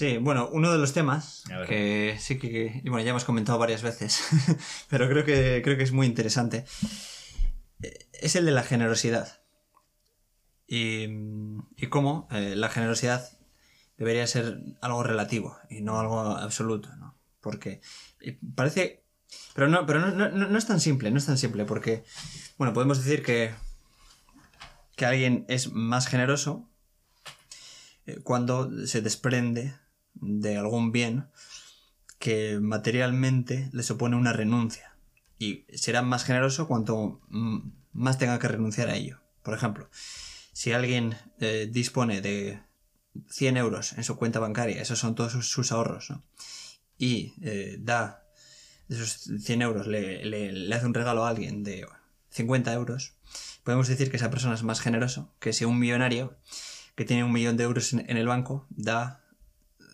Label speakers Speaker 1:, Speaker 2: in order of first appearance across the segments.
Speaker 1: Sí, bueno, uno de los temas que sí que, bueno, ya hemos comentado varias veces, pero creo que, creo que es muy interesante, eh, es el de la generosidad. Y, y cómo eh, la generosidad debería ser algo relativo y no algo absoluto, ¿no? Porque parece... Pero no, pero no, no, no es tan simple, no es tan simple, porque, bueno, podemos decir que, que alguien es más generoso eh, cuando se desprende de algún bien que materialmente le supone una renuncia. Y será más generoso cuanto más tenga que renunciar a ello. Por ejemplo, si alguien eh, dispone de 100 euros en su cuenta bancaria, esos son todos sus, ahorros, y eh, da esos 100 euros, le, le, hace un regalo a alguien de 50 euros, podemos decir que esa persona es más generoso que si un millonario que tiene un millón de euros en, el banco da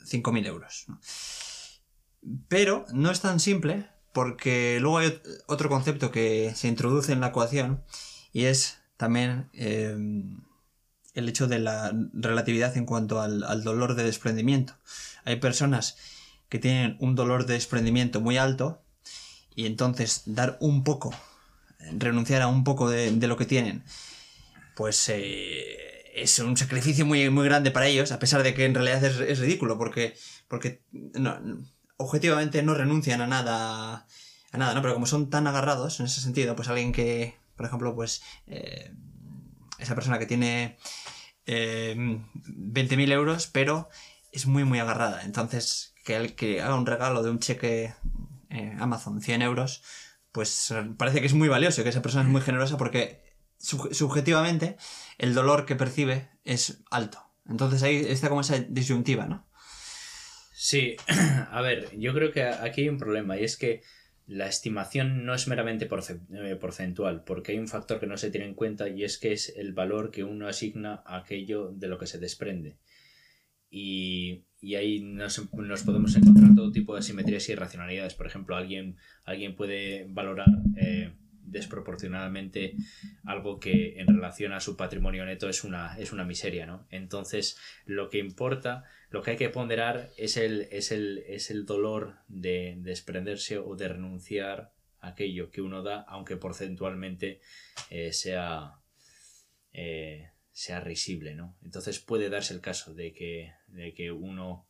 Speaker 1: 5.000 euros. Pero no es tan simple porque luego hay otro concepto que se introduce en la ecuación y es también em, el hecho de la relatividad en cuanto al, dolor de desprendimiento. Hay personas que tienen un dolor de desprendimiento muy alto y entonces dar un poco, renunciar a un poco de, de lo que tienen, pues eh, es un sacrificio muy, muy grande para ellos, a pesar de que en realidad es, ridículo, porque, porque objetivamente no renuncian a nada, a nada, ¿no? Pero como son tan agarrados en ese sentido, pues alguien que, por ejemplo, pues eh, esa persona que tiene eh, 20.000 euros, pero es muy, muy agarrada. Entonces, que, que haga un regalo de un cheque eh, Amazon 100 euros, pues parece que es muy valioso, que esa persona es muy generosa porque subjetivamente el dolor que percibe es alto. Entonces ahí está como esa disyuntiva, ¿no?
Speaker 2: Sí, a ver, yo creo que aquí hay un problema y es que la estimación no es meramente eh, porcentual, porque hay un factor que no se tiene en cuenta y es que es el valor que uno asigna a aquello de lo que se desprende. Y, ahí nos, podemos encontrar todo tipo de asimetrías y irracionalidades. Por ejemplo, alguien, alguien puede valorar eh, desproporcionadamente algo que en relación a su patrimonio neto es una, es una miseria, ¿no? Entonces, lo que importa, lo que hay que ponderar es el, es el, es el dolor de, desprenderse o de renunciar a aquello que uno da, aunque porcentualmente eh, sea, eh, sea risible, ¿no? Entonces puede darse el caso de que, de que uno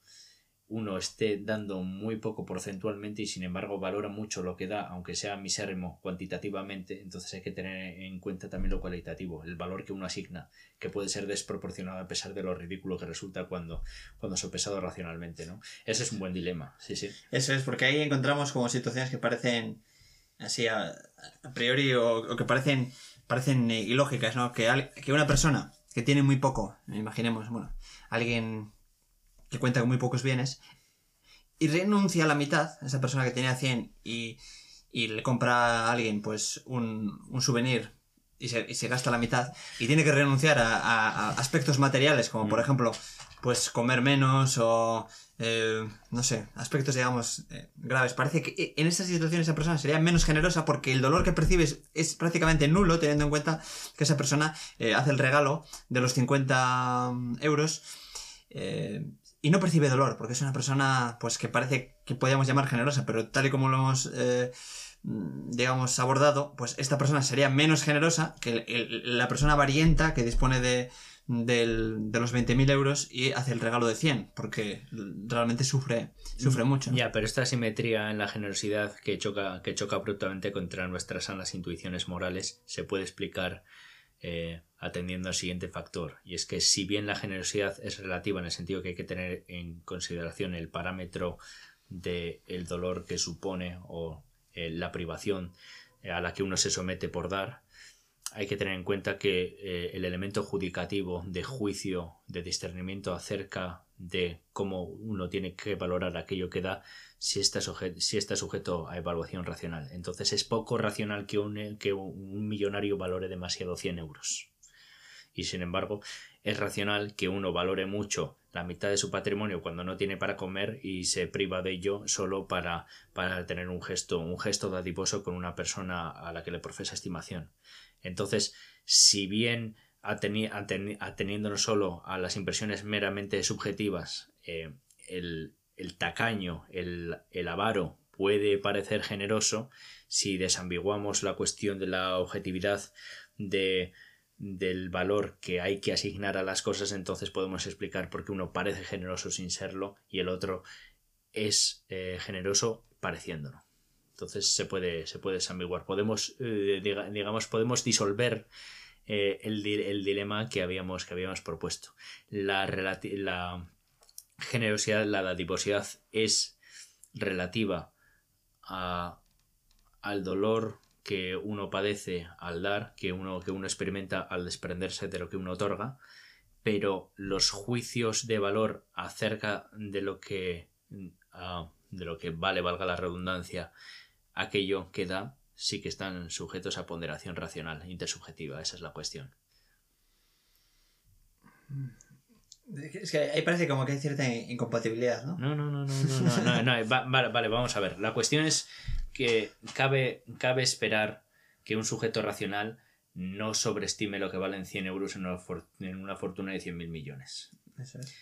Speaker 2: uno esté dando muy poco porcentualmente y sin embargo valora mucho lo que da, aunque sea misérrimo cuantitativamente, entonces hay que tener en cuenta también lo cualitativo, el valor que uno asigna, que puede ser desproporcionado a pesar de lo ridículo que resulta cuando, cuando sopesado racionalmente, ¿no? Ese es un buen dilema, sí, sí.
Speaker 1: Eso es, porque ahí encontramos como situaciones que parecen así a, priori o, que parecen, parecen ilógicas, ¿no? Que, que una persona que tiene muy poco, imaginemos, bueno, alguien que cuenta con muy pocos bienes, y renuncia a la mitad, esa persona que tenía 100 y, y le compra a alguien pues un, un souvenir y se, y se, gasta la mitad y tiene que renunciar a, a, aspectos materiales como por mm. ejemplo pues comer menos o eh, no sé, aspectos digamos eh, graves. Parece que en esta situación esa persona sería menos generosa porque el dolor que percibes es prácticamente nulo teniendo en cuenta que esa persona eh, hace el regalo de los 50 euros y no percibe dolor, porque es una persona pues que parece que podríamos llamar generosa, pero tal y como lo hemos eh, digamos abordado, pues esta persona sería menos generosa que la persona varienta que dispone de, de los 20.000 euros y hace el regalo de 100, porque realmente sufre, sufre mm, mucho.
Speaker 2: Ya, pero esta asimetría en la generosidad que choca, que choca abruptamente contra nuestras sanas intuiciones morales se puede explicar eh, atendiendo al siguiente factor, y es que si bien la generosidad es relativa en el sentido que hay que tener en consideración el parámetro del el dolor que supone o eh, la privación eh, a la que uno se somete por dar, hay que tener en cuenta que eh, el elemento judicativo de juicio, de discernimiento acerca de cómo uno tiene que valorar aquello que da, si está, sujeto, a evaluación racional. Entonces es poco racional que un, millonario valore demasiado 100 euros y sin embargo es racional que uno valore mucho la mitad de su patrimonio cuando no tiene para comer y se priva de ello solo para, para tener un gesto, un gesto dadivoso con una persona a la que le profesa estimación. Entonces, si bien ateniéndonos solo a las impresiones meramente subjetivas, eh, el, tacaño, el, el avaro puede parecer generoso si desambiguamos la cuestión de la objetividad de del valor que hay que asignar a las cosas, entonces podemos explicar por qué uno parece generoso sin serlo y el otro es eh, generoso pareciéndolo. Entonces se puede, se puede desambiguar. Podemos, eh, digamos, podemos disolver eh, el, dilema que habíamos, que habíamos propuesto. La, la generosidad, la dadivosidad es relativa a, al dolor que uno padece al dar, que uno, que uno experimenta al desprenderse de lo que uno otorga, pero los juicios de valor acerca de lo que ah, de lo que vale, valga la redundancia, aquello que da, sí que están sujetos a ponderación racional, intersubjetiva, esa es la cuestión.
Speaker 1: Es que ahí parece como que hay cierta incompatibilidad, ¿no?
Speaker 2: No, no, no, no, no, no, vale, vale, vamos a ver. La cuestión es que cabe, cabe esperar que un sujeto racional no sobreestime lo que valen 100 euros en una, en una fortuna de 100.000 millones. Eso es.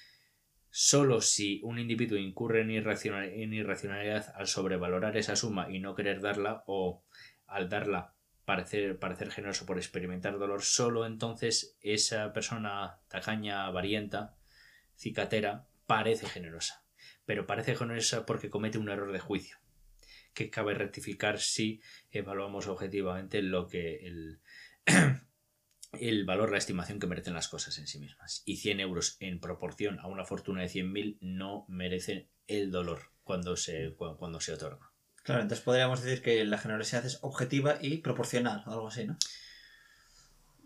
Speaker 2: Solo si un individuo incurre en, irracionalidad al sobrevalorar esa suma y no querer darla o al darla parecer, parecer generoso por experimentar dolor, solo entonces esa persona tacaña, varienta, cicatera, parece generosa. Pero parece generosa porque comete un error de juicio que cabe rectificar si evaluamos objetivamente lo que el, el valor, la estimación que merecen las cosas en sí mismas. Y 100 euros en proporción a una fortuna de 100.000 no merecen el dolor cuando se, cuando se otorga.
Speaker 1: Claro, entonces podríamos decir que la generosidad es objetiva y proporcional, o algo así, ¿no?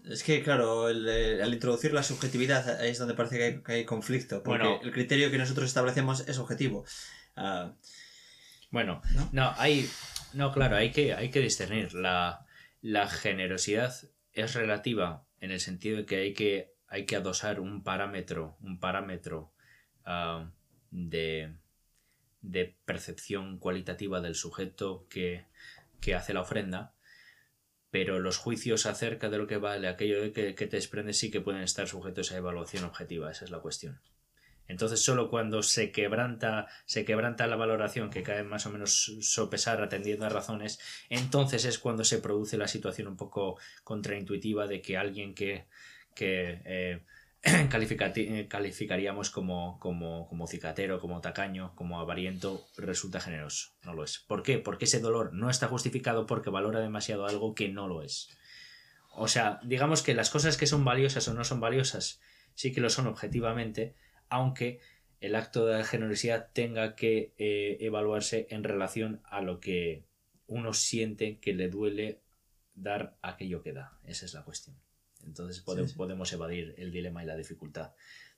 Speaker 1: Es que, claro, al introducir la subjetividad ahí es donde parece que hay, conflicto, porque el criterio que nosotros establecemos es objetivo. Ah,
Speaker 2: bueno, no, hay. No, claro, hay que, hay que discernir. La, la generosidad es relativa en el sentido de que hay que, hay que adosar un parámetro, un parámetro ah, de, de percepción cualitativa del sujeto que, que hace la ofrenda pero los juicios acerca de lo que vale aquello que, que, te desprende sí que pueden estar sujetos a evaluación objetiva, esa es la cuestión. Entonces solo cuando se quebranta, se quebranta la valoración que cae más o menos sopesar atendiendo a razones, entonces es cuando se produce la situación un poco contraintuitiva de que alguien que, que eh, calificaríamos como, como, como cicatero, como tacaño, como avariento, resulta generoso. No lo es. ¿Por qué? Porque ese dolor no está justificado porque valora demasiado algo que no lo es. O sea, digamos que las cosas que son valiosas o no son valiosas, sí que lo son objetivamente, aunque el acto de generosidad tenga que eh, evaluarse en relación a lo que uno siente que le duele dar aquello que da. Esa es la cuestión. Entonces podemos, evadir el dilema y la dificultad.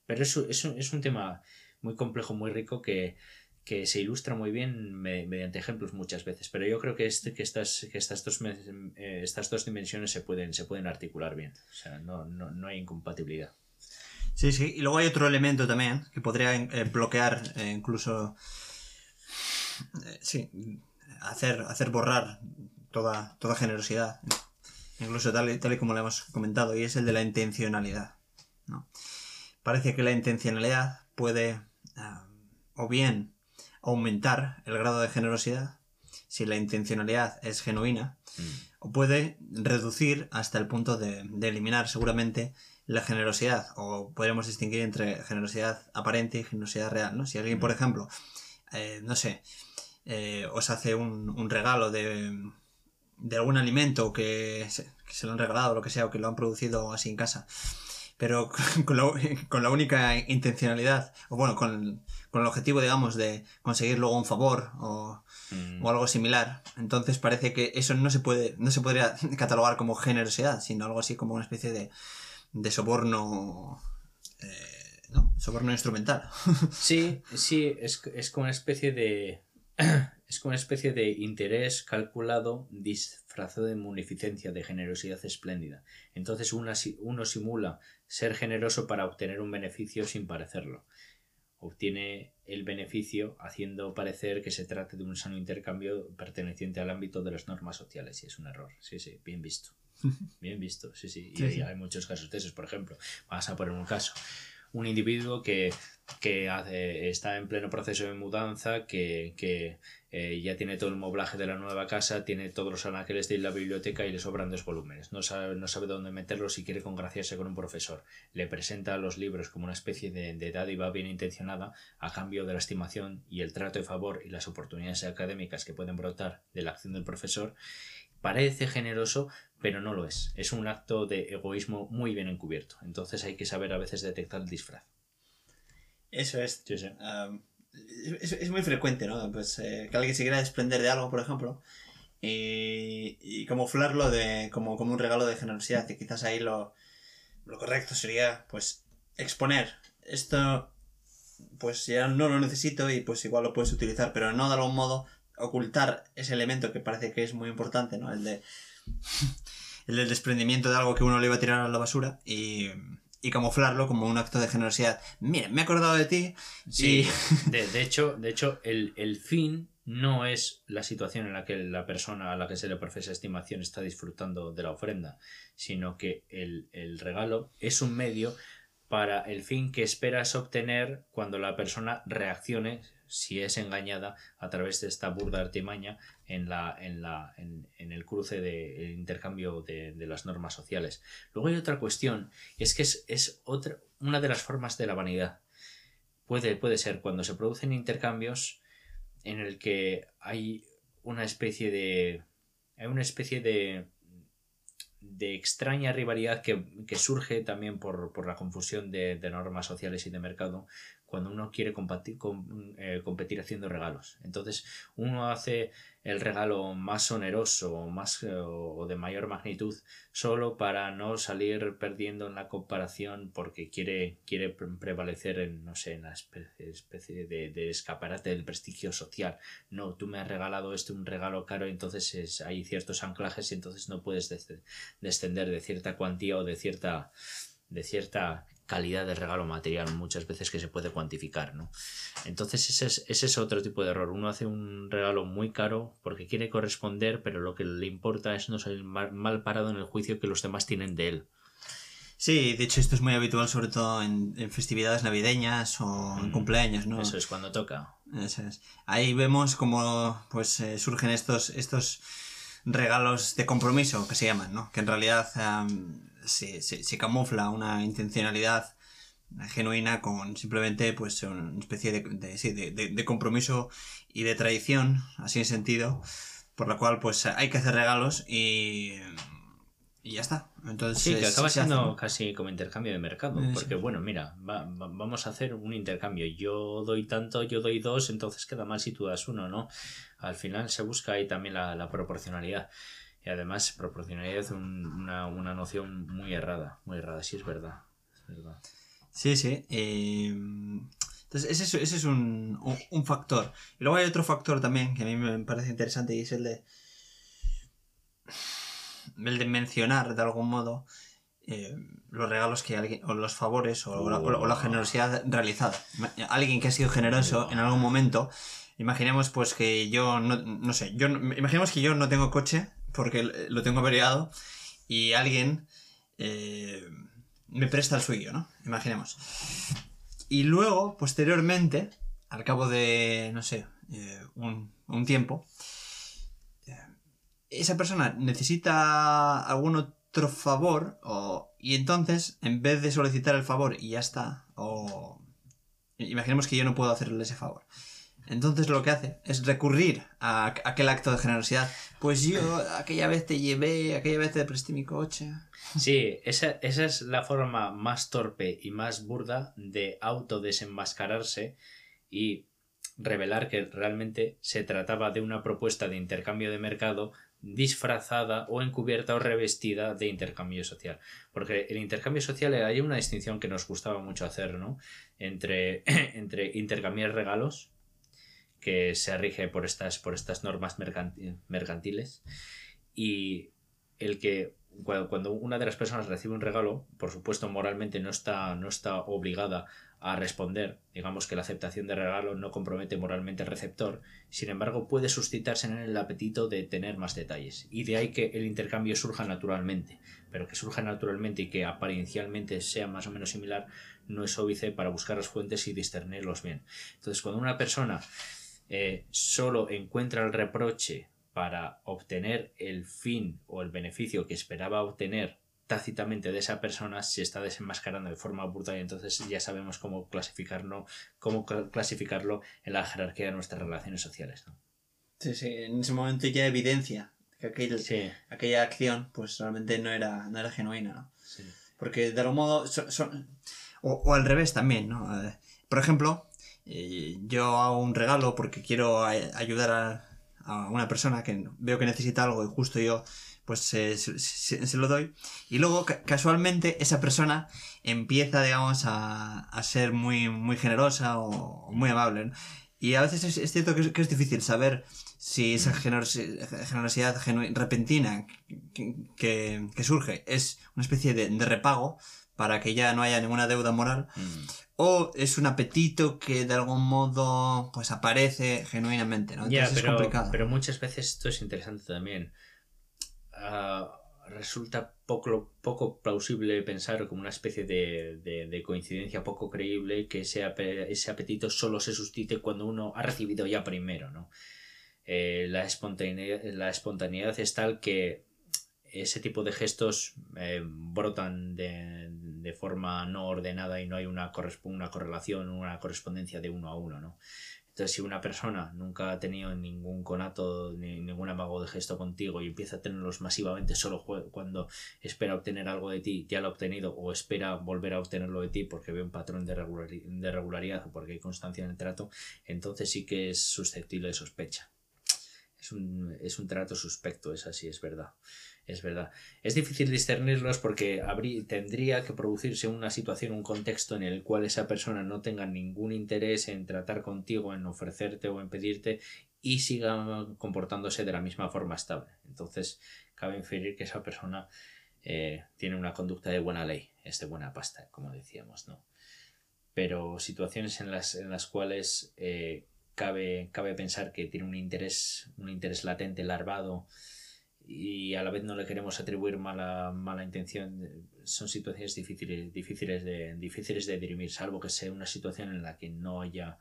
Speaker 2: Pero es, es, un tema muy complejo, muy rico que, se ilustra muy bien mediante ejemplos muchas veces. Pero yo creo que, este, que, estas, que estas, dos, eh, estas dos dimensiones se pueden, se pueden articular bien. O sea, no, no, no hay incompatibilidad.
Speaker 1: Sí, sí. Y luego hay otro elemento también que podría eh, bloquear eh, incluso. Eh, sí, hacer, hacer borrar toda, toda generosidad. Incluso tal y, tal y como lo hemos comentado, y es el de la intencionalidad. ¿no? Parece que la intencionalidad puede o bien aumentar el grado de generosidad si la intencionalidad es genuina, mm. O puede reducir hasta el punto de, de eliminar seguramente la generosidad, o podríamos distinguir entre generosidad aparente y generosidad real, ¿no? Si alguien, por ejemplo, eh, no sé, eh, os hace un, regalo de, de, algún alimento que se, que se, lo han regalado, o lo que sea, o que lo han producido así en casa, pero con la, con la única intencionalidad, o bueno, con, con, el objetivo, digamos, de conseguir luego un favor o, mm. o, algo similar, entonces parece que eso no se puede, no se podría catalogar como generosidad, sino algo así como una especie de de soborno. Eh, ¿no? Soborno instrumental.
Speaker 2: sí, sí, es, es como una especie de. Es como una especie de interés calculado disfrazado de munificencia, de generosidad espléndida. Entonces uno simula ser generoso para obtener un beneficio sin parecerlo. Obtiene el beneficio haciendo parecer que se trata de un sano intercambio perteneciente al ámbito de las normas sociales y es un error. Sí, sí, bien visto. Bien visto, sí, sí. Y hay muchos casos de esos, por ejemplo. Vamos a poner un caso. Un individuo que, está en pleno proceso de mudanza, que, eh, ya tiene todo el moblaje de la nueva casa, tiene todos los anaqueles de la biblioteca y le sobran dos volúmenes. No sabe, no sabe dónde meterlos y quiere congraciarse con un profesor. Le presenta los libros como una especie de, de dádiva bien intencionada a cambio de la estimación y el trato de favor y las oportunidades académicas que pueden brotar de la acción del profesor. Parece generoso, pero no lo es. Es un acto de egoísmo muy bien encubierto. Entonces hay que saber a veces detectar el disfraz.
Speaker 1: Eso es. es, muy frecuente, ¿no? Pues eh, que alguien se quiera desprender de algo, por ejemplo, y, y camuflarlo de, como, como un regalo de generosidad. Y quizás ahí lo, lo correcto sería, pues, exponer. Esto, pues ya no lo necesito y pues igual lo puedes utilizar, pero no de algún modo ocultar ese elemento que parece que es muy importante, ¿no? El de el del desprendimiento de algo que uno le iba a tirar a la basura y, y camuflarlo como un acto de generosidad. Mira, me he acordado de ti.
Speaker 2: Sí, de, hecho, de hecho el, el, fin no es la situación en la que la persona a la que se le profesa estimación está disfrutando de la ofrenda, sino que el, el regalo es un medio para el fin que esperas obtener cuando la persona reaccione si es engañada a través de esta burda artimaña en, la, en, la, en, el cruce del intercambio de, las normas sociales. Luego hay otra cuestión, y es que es, otra, una de las formas de la vanidad. Puede, puede ser cuando se producen intercambios en el que hay una especie de. hay una especie de de extraña rivalidad que, surge también por, la confusión de, normas sociales y de mercado cuando uno quiere competir, eh, competir haciendo regalos. Entonces uno hace el regalo más oneroso más, eh, o de mayor magnitud solo para no salir perdiendo en la comparación porque quiere, quiere prevalecer en, no sé, en la especie, de, escaparate del prestigio social. No, tú me has regalado este un regalo caro, entonces es, hay ciertos anclajes y entonces no puedes descender de cierta cuantía o de cierta de cierta calidad de regalo material muchas veces que se puede cuantificar, ¿no? Entonces ese es, ese es otro tipo de error. Uno hace un regalo muy caro porque quiere corresponder, pero lo que le importa es no salir mal, parado en el juicio que los demás tienen de él.
Speaker 1: Sí, de hecho esto es muy habitual sobre todo en, festividades navideñas o en mm, cumpleaños, ¿no?
Speaker 2: Eso es cuando toca.
Speaker 1: Eso es. Ahí vemos cómo pues eh, surgen estos, estos regalos de compromiso que se llaman, ¿no? Que en realidad se, se, camufla una intencionalidad genuina con simplemente pues una especie de, de, de, compromiso y de tradición, así en sentido, por la cual pues hay que hacer regalos y, y ya está. Entonces,
Speaker 2: sí, que acaba siendo casi como intercambio de mercado, porque bueno, mira, vamos a hacer un intercambio, yo doy tanto, yo doy dos, entonces queda mal si tú das uno, ¿no? Al final se busca ahí también la, la proporcionalidad. Y además, proporcionalidad es una, una, noción muy errada, muy errada, sí es verdad.
Speaker 1: Sí, sí. Eh, entonces, ese, ese es un, un, factor. Y luego hay otro factor también que a mí me parece interesante y es el de. El de mencionar de algún modo eh, los regalos que alguien. o los favores o, la, generosidad realizada. Alguien que ha sido generoso en algún momento. Imaginemos pues que yo no, no sé, yo imaginemos que yo no tengo coche porque lo tengo averiado y alguien eh, me presta el suyo, ¿no? Imaginemos. Y luego, posteriormente, al cabo de, no sé, eh, un, tiempo, eh, esa persona necesita algún otro favor y entonces, en vez de solicitar el favor y ya está, o imaginemos que yo no puedo hacerle ese favor. Entonces lo que hace es recurrir a aquel acto de generosidad. Pues yo aquella vez te llevé, aquella vez te presté mi coche.
Speaker 2: Sí, esa, esa es la forma más torpe y más burda de autodesenmascararse y revelar que realmente se trataba de una propuesta de intercambio de mercado disfrazada o encubierta o revestida de intercambio social. Porque el intercambio social hay una distinción que nos gustaba mucho hacer, ¿no? Entre, entre intercambiar regalos que se rige por estas, por estas normas mercantiles. Y el que cuando una de las personas recibe un regalo, por supuesto moralmente no está, no está obligada a responder, digamos que la aceptación de regalo no compromete moralmente al receptor, sin embargo puede suscitarse en el apetito de tener más detalles, y de ahí que el intercambio surja naturalmente, pero que surja naturalmente y que apariencialmente sea más o menos similar no es óbice para buscar las fuentes y discernirlos bien. Entonces, cuando una persona eh, solo encuentra el reproche para obtener el fin o el beneficio que esperaba obtener tácitamente de esa persona se está desenmascarando de forma brutal y entonces ya sabemos cómo clasificarlo, cómo clasificarlo en la jerarquía de nuestras relaciones sociales.
Speaker 1: Sí, sí, en ese momento ya evidencia que aquella acción pues realmente no era, no era genuina, ¿no? Porque de algún modo son, o, al revés también, ¿no? Eh, por ejemplo, yo hago un regalo porque quiero ayudar a, a, una persona que veo que necesita algo y justo yo pues se, se, lo doy. Y luego casualmente esa persona empieza, digamos, a, a ser muy, muy generosa o, muy amable. Y a veces es, cierto que es, difícil saber si esa generosidad repentina que, que, surge es una especie de, de, repago para que ya no haya ninguna deuda moral mm. o es un apetito que de algún modo pues aparece genuinamente, ¿no?
Speaker 2: Entonces pero, es complicado. Pero muchas veces esto es interesante también. Ah, resulta poco, poco plausible pensar como una especie de, de, coincidencia poco creíble que ese, ese apetito solo se suscite cuando uno ha recibido ya primero, ¿no? Eh, la, espontaneidad, la espontaneidad es tal que ese tipo de gestos eh, brotan de, de, forma no ordenada y no hay una, una correlación, una correspondencia de uno a uno, ¿no? Entonces, si una persona nunca ha tenido ningún conato, ni ningún amago de gesto contigo y empieza a tenerlos masivamente solo cuando espera obtener algo de ti, ya lo ha obtenido, o espera volver a obtenerlo de ti porque ve un patrón de, de regularidad o porque hay constancia en el trato, entonces sí que es susceptible de sospecha es un, es un trato suspecto, es así, es verdad. Es verdad. Es difícil discernirlos porque habría, tendría que producirse una situación, un contexto en el cual esa persona no tenga ningún interés en tratar contigo, en ofrecerte o en pedirte y siga comportándose de la misma forma estable. Entonces, cabe inferir que esa persona eh, tiene una conducta de buena ley, es de buena pasta, como decíamos, ¿no? Pero situaciones en las, en las cuales eh, cabe, cabe pensar que tiene un interés, un interés latente, larvado, y a la vez no le queremos atribuir mala, mala intención, son situaciones difíciles, difíciles, de, difíciles de dirimir, salvo que sea una situación en la que no haya,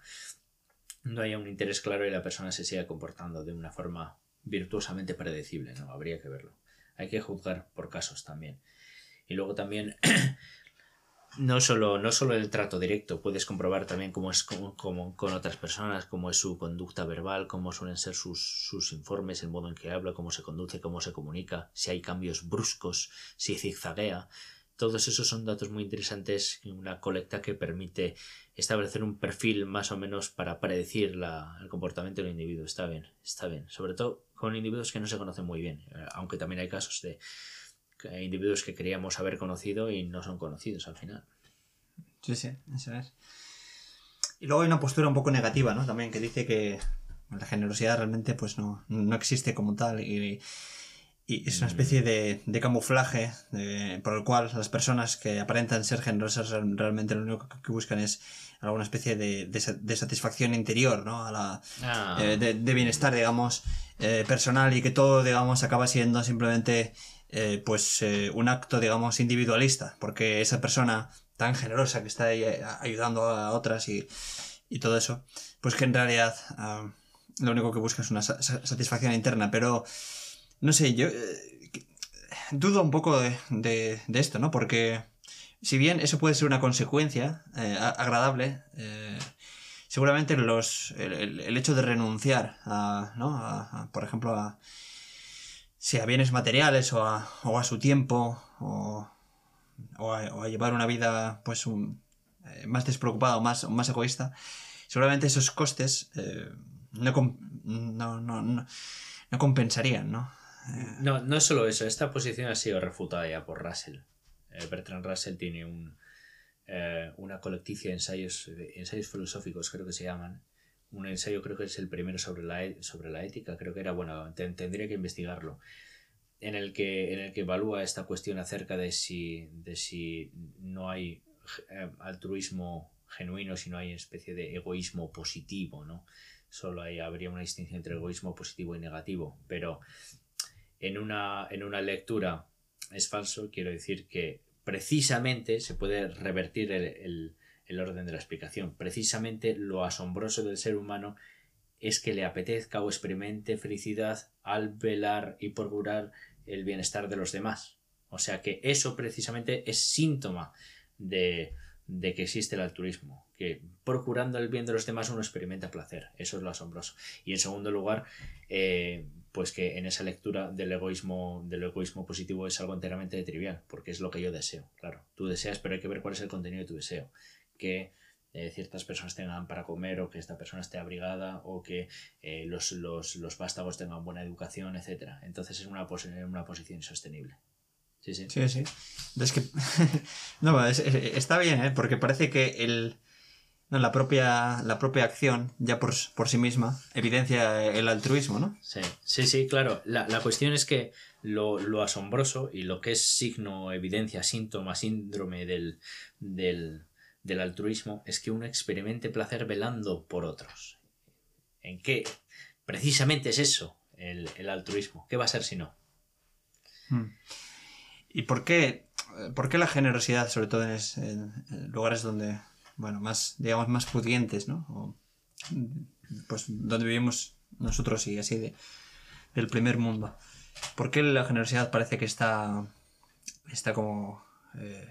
Speaker 2: no haya un interés claro y la persona se siga comportando de una forma virtuosamente predecible, ¿no? Habría que verlo. Hay que juzgar por casos también. Y luego también no solo, no solo el trato directo, puedes comprobar también cómo es con, con otras personas, cómo es su conducta verbal, cómo suelen ser sus, sus, informes, el modo en que habla, cómo se conduce, cómo se comunica, si hay cambios bruscos, si zigzaguea. Todos esos son datos muy interesantes en una colecta que permite establecer un perfil más o menos para predecir la, el comportamiento del individuo. Está bien, está bien. Sobre todo con individuos que no se conocen muy bien, eh, aunque también hay casos de individuos que queríamos haber conocido y no son conocidos al final.
Speaker 1: Sí, sí, eso es. Y luego hay una postura un poco negativa, ¿no? También que dice que la generosidad realmente pues no, no existe como tal y, y es una especie de, de camuflaje por el cual las personas que aparentan ser generosas realmente lo único que buscan es alguna especie de, de, satisfacción interior, ¿no? A la, ah. eh, de, bienestar, digamos, eh, personal y que todo, digamos, acaba siendo simplemente eh, pues eh, un acto, digamos, individualista, porque esa persona tan generosa que está ahí eh, ayudando a otras y, y todo eso, pues que en realidad ah, lo único que busca es una satisfacción interna, pero no sé, yo dudo un poco de, de, esto, ¿no? Porque si bien eso puede ser una consecuencia agradable, seguramente los, el, hecho de renunciar a, ¿no? a por ejemplo, a sea a bienes materiales o a, o a su tiempo o, o, a, llevar una vida pues un, eh, más despreocupada o más, más egoísta, seguramente esos costes eh, no, no, no, no, compensarían, ¿no?
Speaker 2: Eh, no, no es solo eso, esta posición ha sido refutada ya por Russell. Bertrand Russell tiene un, una colecticia de ensayos, ensayos filosóficos, creo que se llaman, un ensayo, creo que es el primero sobre la, sobre la ética, creo que era, bueno, tendría que investigarlo, en el, que, en el que evalúa esta cuestión acerca de si, de si no hay eh, altruismo genuino, si no hay especie de egoísmo positivo, ¿no? Solo hay, habría una distinción entre egoísmo positivo y negativo, pero en una, en una lectura es falso, quiero decir que precisamente se puede revertir el orden de la explicación. Precisamente lo asombroso del ser humano es que le apetezca o experimente felicidad al velar y procurar el bienestar de los demás. O sea que eso precisamente es síntoma de, de que existe el altruismo, que procurando el bien de los demás uno experimenta placer, eso es lo asombroso. Y en segundo lugar, eh, pues que en esa lectura del egoísmo, del egoísmo positivo es algo enteramente trivial, porque es lo que yo deseo, claro. Tú deseas, pero hay que ver cuál es el contenido de tu deseo. Que eh, ciertas personas tengan para comer, o que esta persona esté abrigada, o que eh, los, los, los, vástagos tengan buena educación, etc. Entonces es una, una posición insostenible. Sí, sí.
Speaker 1: Sí, sí. Es que. no, está bien, ¿eh? Porque parece que el. No, la propia, la propia acción, ya por, por, sí misma, evidencia el altruismo, ¿no?
Speaker 2: Sí, sí, sí, claro. La, la cuestión es que lo, lo, asombroso y lo que es signo, evidencia, síntoma, síndrome del, del, del altruismo es que uno experimente placer velando por otros. ¿En qué? Precisamente es eso, el, el altruismo. ¿Qué va a ser si no?
Speaker 1: Hmm. ¿Y por qué, por qué la generosidad, sobre todo en, lugares donde, bueno, más, digamos, más pudientes, ¿no? pues donde vivimos nosotros y así de, del primer mundo. ¿Por qué la generosidad parece que está, está como... Eh,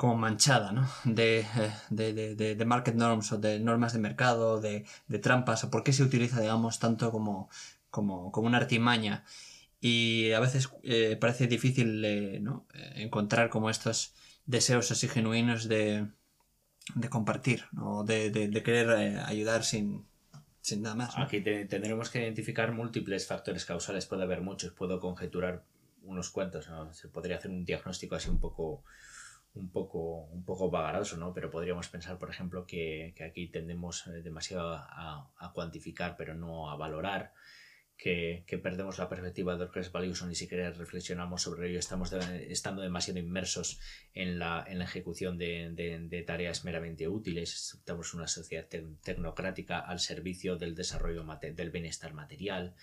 Speaker 1: como manchada, ¿no? De, de, de, de, market norms o de normas de mercado, de, trampas, o por qué se utiliza, digamos, tanto como, como, como una artimaña. Y a veces eh, parece difícil eh, encontrar como estos deseos así genuinos de, compartir, ¿no? de, querer eh, ayudar sin, sin nada más.
Speaker 2: Aquí tendremos que identificar múltiples factores causales, puede haber muchos, puedo conjeturar unos cuantos, se podría hacer un diagnóstico así un poco un poco, un poco vagaroso, ¿no? Pero podríamos pensar, por ejemplo, que, que aquí tendemos eh, demasiado a, a, cuantificar, pero no a valorar, que, que, perdemos la perspectiva de lo que es valioso, ni siquiera reflexionamos sobre ello, estamos estando demasiado inmersos en la, en la ejecución de, de, tareas meramente útiles, estamos una sociedad tecnocrática al servicio del desarrollo del bienestar material,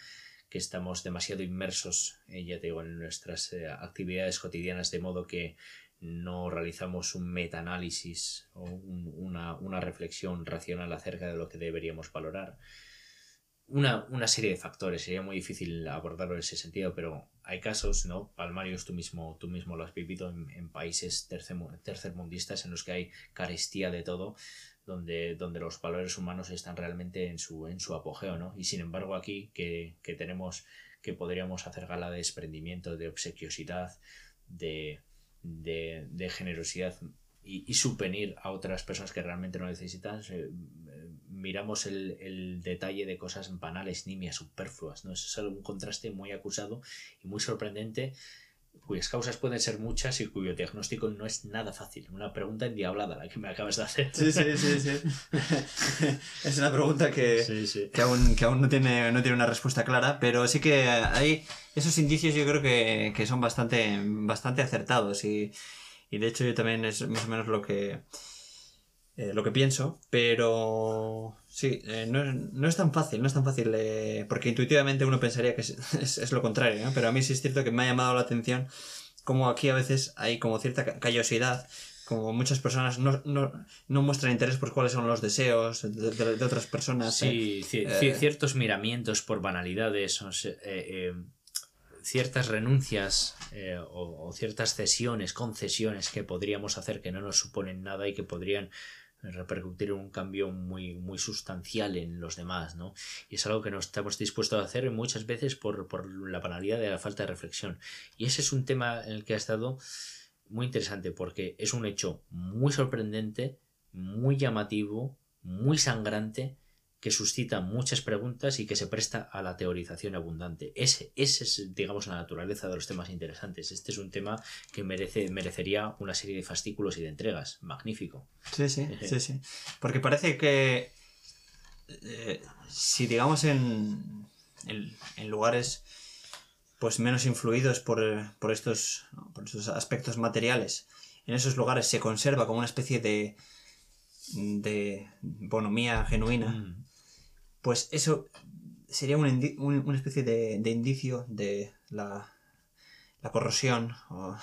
Speaker 2: que estamos demasiado inmersos, eh, ya te digo, en nuestras eh, actividades cotidianas, de modo que no realizamos un metaanálisis o una, una, reflexión racional acerca de lo que deberíamos valorar. Una, una, serie de factores, sería muy difícil abordarlo en ese sentido, pero hay casos, ¿no? Palmarios, tú mismo, tú mismo lo has vivido en, en países tercermundistas en los que hay carestía de todo, donde, donde los valores humanos están realmente en su, en su apogeo, ¿no? Y sin embargo aquí que, que tenemos, que podríamos hacer gala de desprendimiento, de obsequiosidad, de, de, de generosidad y, y, subvenir a otras personas que realmente lo necesitan, eh, miramos el, el, detalle de cosas banales, nimias, superfluas. ¿no? Eso es un contraste muy acusado y muy sorprendente cuyas causas pueden ser muchas y cuyo diagnóstico no es nada fácil. Una pregunta endiablada la que me acabas de hacer.
Speaker 1: Sí, sí, sí, sí. es una pregunta que, sí, sí. que, aún, que aún no tiene, no tiene una respuesta clara, pero sí que hay esos indicios yo creo que, que son bastante, bastante acertados y, y de hecho yo también es más o menos lo que eh, lo que pienso, pero sí, eh, no, no, es tan fácil, no es tan fácil, eh, porque intuitivamente uno pensaría que es, es, lo contrario, ¿no? pero a mí sí es cierto que me ha llamado la atención como aquí a veces hay como cierta callosidad, como muchas personas no, no, no muestran interés por cuáles son los deseos de, de, de otras personas.
Speaker 2: Sí, ciertos miramientos por banalidades, o sea, ciertas renuncias o, o ciertas cesiones, concesiones que podríamos hacer que no nos suponen nada y que podrían repercutir un cambio muy, muy sustancial en los demás, ¿no? Y es algo que no estamos dispuestos a hacer muchas veces por, por la banalidad de la falta de reflexión. Y ese es un tema en el que ha estado muy interesante porque es un hecho muy sorprendente, muy llamativo, muy sangrante que suscita muchas preguntas y que se presta a la teorización abundante. Ese, ese es, digamos, la naturaleza de los temas interesantes. Este es un tema que merece, merecería una serie de fascículos y de entregas. Magnífico.
Speaker 1: Sí, sí, sí, sí. Porque parece que eh, si, digamos, en, en, en, lugares pues menos influidos por, por, estos, por estos aspectos materiales, en esos lugares se conserva como una especie de de bonomía genuina, mm pues eso sería una especie de, indicio de la, la corrosión a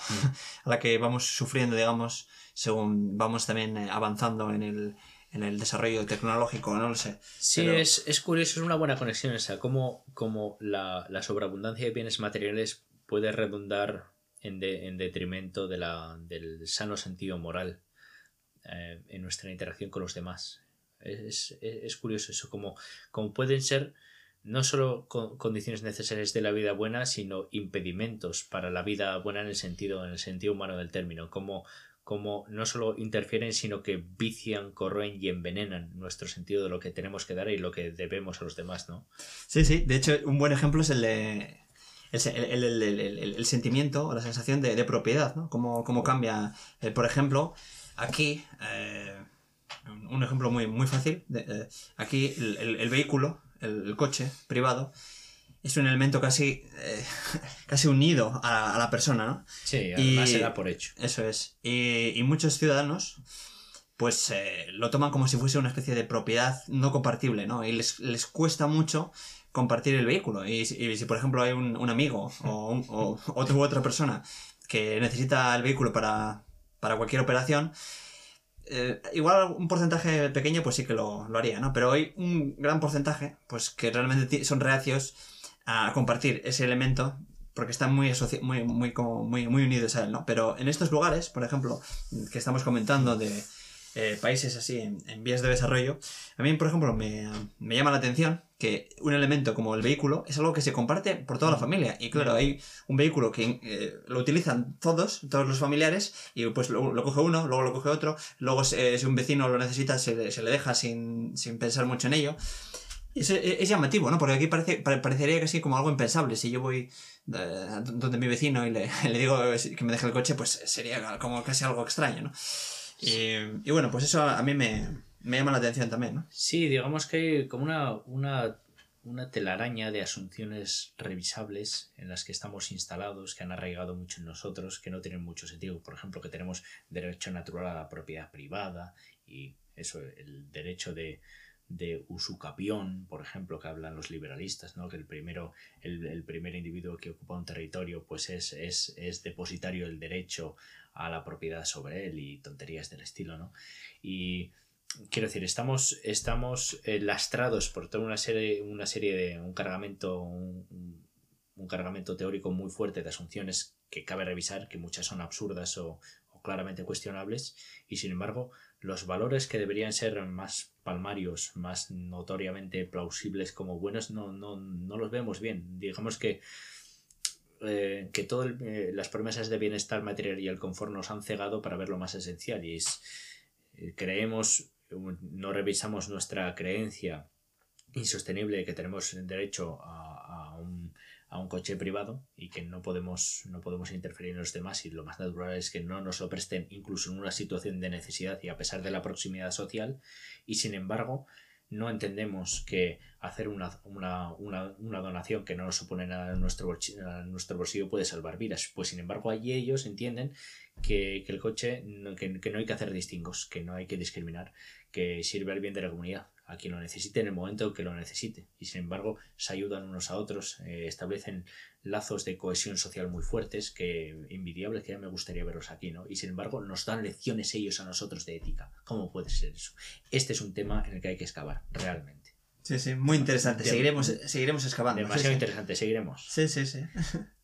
Speaker 1: la que vamos sufriendo, digamos, según vamos también eh, avanzando en el, en el desarrollo tecnológico, no lo sé.
Speaker 2: Sí, es, es, curioso, es una buena conexión esa, cómo, cómo la, la, sobreabundancia de bienes materiales puede redundar en, en detrimento de la, del sano sentido moral eh, en nuestra interacción con los demás. Es, es, curioso eso, como, como pueden ser no solo condiciones necesarias de la vida buena, sino impedimentos para la vida buena en el sentido, en el sentido humano del término, como, como no solo interfieren, sino que vician, corroen y envenenan nuestro sentido de lo que tenemos que dar y lo que debemos a los demás, ¿no?
Speaker 1: Sí, sí, de hecho, un buen ejemplo es el de el, sentimiento o la sensación de, propiedad, ¿no? Cómo, cambia, eh, por ejemplo, aquí, eh, un ejemplo muy, muy fácil, eh, aquí el, vehículo el, coche privado, es un elemento casi, eh, casi unido a, la persona, ¿no?
Speaker 2: Sí, además se da por hecho.
Speaker 1: Eso es. Y, muchos ciudadanos pues eh, lo toman como si fuese una especie de propiedad no compartible, ¿no? Y les, cuesta mucho compartir el vehículo. Y, si, por ejemplo, hay un, amigo o, o, otra, otra persona que necesita el vehículo para, para cualquier operación, eh, igual un porcentaje pequeño pues sí que lo, haría, ¿no? Pero hay un gran porcentaje pues que realmente son reacios a compartir ese elemento porque están muy, muy, muy, muy, muy unidos a él, ¿no? Pero en estos lugares, por ejemplo, que estamos comentando de eh, países así en, vías de desarrollo, a mí, por ejemplo, me, me, llama la atención que un elemento como el vehículo es algo que se comparte por toda la familia. Y claro, hay un vehículo que eh, lo utilizan todos, todos los familiares, y pues lo, coge uno, luego lo coge otro, luego si, un vecino lo necesita, se, se le deja sin, sin, pensar mucho en ello. Es, es, llamativo, ¿no? Porque aquí parece, parecería casi como algo impensable. Si yo voy eh, donde mi vecino y le, le digo que me deje el coche, pues sería como casi algo extraño, ¿no? Y, bueno, pues eso a mí me, llama la atención también, ¿no?
Speaker 2: Sí, digamos que hay como una, una, una telaraña de asunciones revisables en las que estamos instalados, que han arraigado mucho en nosotros, que no tienen mucho sentido. Por ejemplo, que tenemos derecho natural a la propiedad privada y eso, el derecho de, de usucapión, por ejemplo, que hablan los liberalistas, ¿no? que el, primero, el, primer individuo que ocupa un territorio pues es, es, es depositario del derecho a la propiedad sobre él y tonterías del estilo, ¿no? Y quiero decir, estamos, estamos eh, lastrados por toda una serie, una serie de un cargamento, un, cargamento teórico muy fuerte de asunciones que cabe revisar, que muchas son absurdas o, claramente cuestionables, y sin embargo, los valores que deberían ser más palmarios, más notoriamente plausibles como buenos, no, no, no los vemos bien. Digamos que eh, que todas eh, las promesas de bienestar material y el confort nos han cegado para ver lo más esencial y es eh, creemos no revisamos nuestra creencia insostenible de que tenemos derecho a, un, a, un, coche privado y que no podemos, no podemos interferir en los demás y lo más natural es que no nos lo presten incluso en una situación de necesidad y a pesar de la proximidad social y sin embargo no entendemos que hacer una, donación que no nos supone nada en nuestro, bolsillo, nuestro bolsillo puede salvar vidas. Pues sin embargo, allí ellos entienden que, el coche, que, que, no hay que hacer distingos, que no hay que discriminar, que sirve al bien de la comunidad a quien lo necesite en el momento que lo necesite. Y sin embargo, se ayudan unos a otros, eh, establecen lazos de cohesión social muy fuertes, que envidiables, que ya me gustaría verlos aquí, ¿no? Y sin embargo, nos dan lecciones ellos a nosotros de ética. ¿Cómo puede ser eso? Este es un tema en el que hay que excavar, realmente.
Speaker 1: Sí, sí, muy interesante. Seguiremos, seguiremos excavando.
Speaker 2: Demasiado interesante, seguiremos.
Speaker 1: Sí, sí, sí.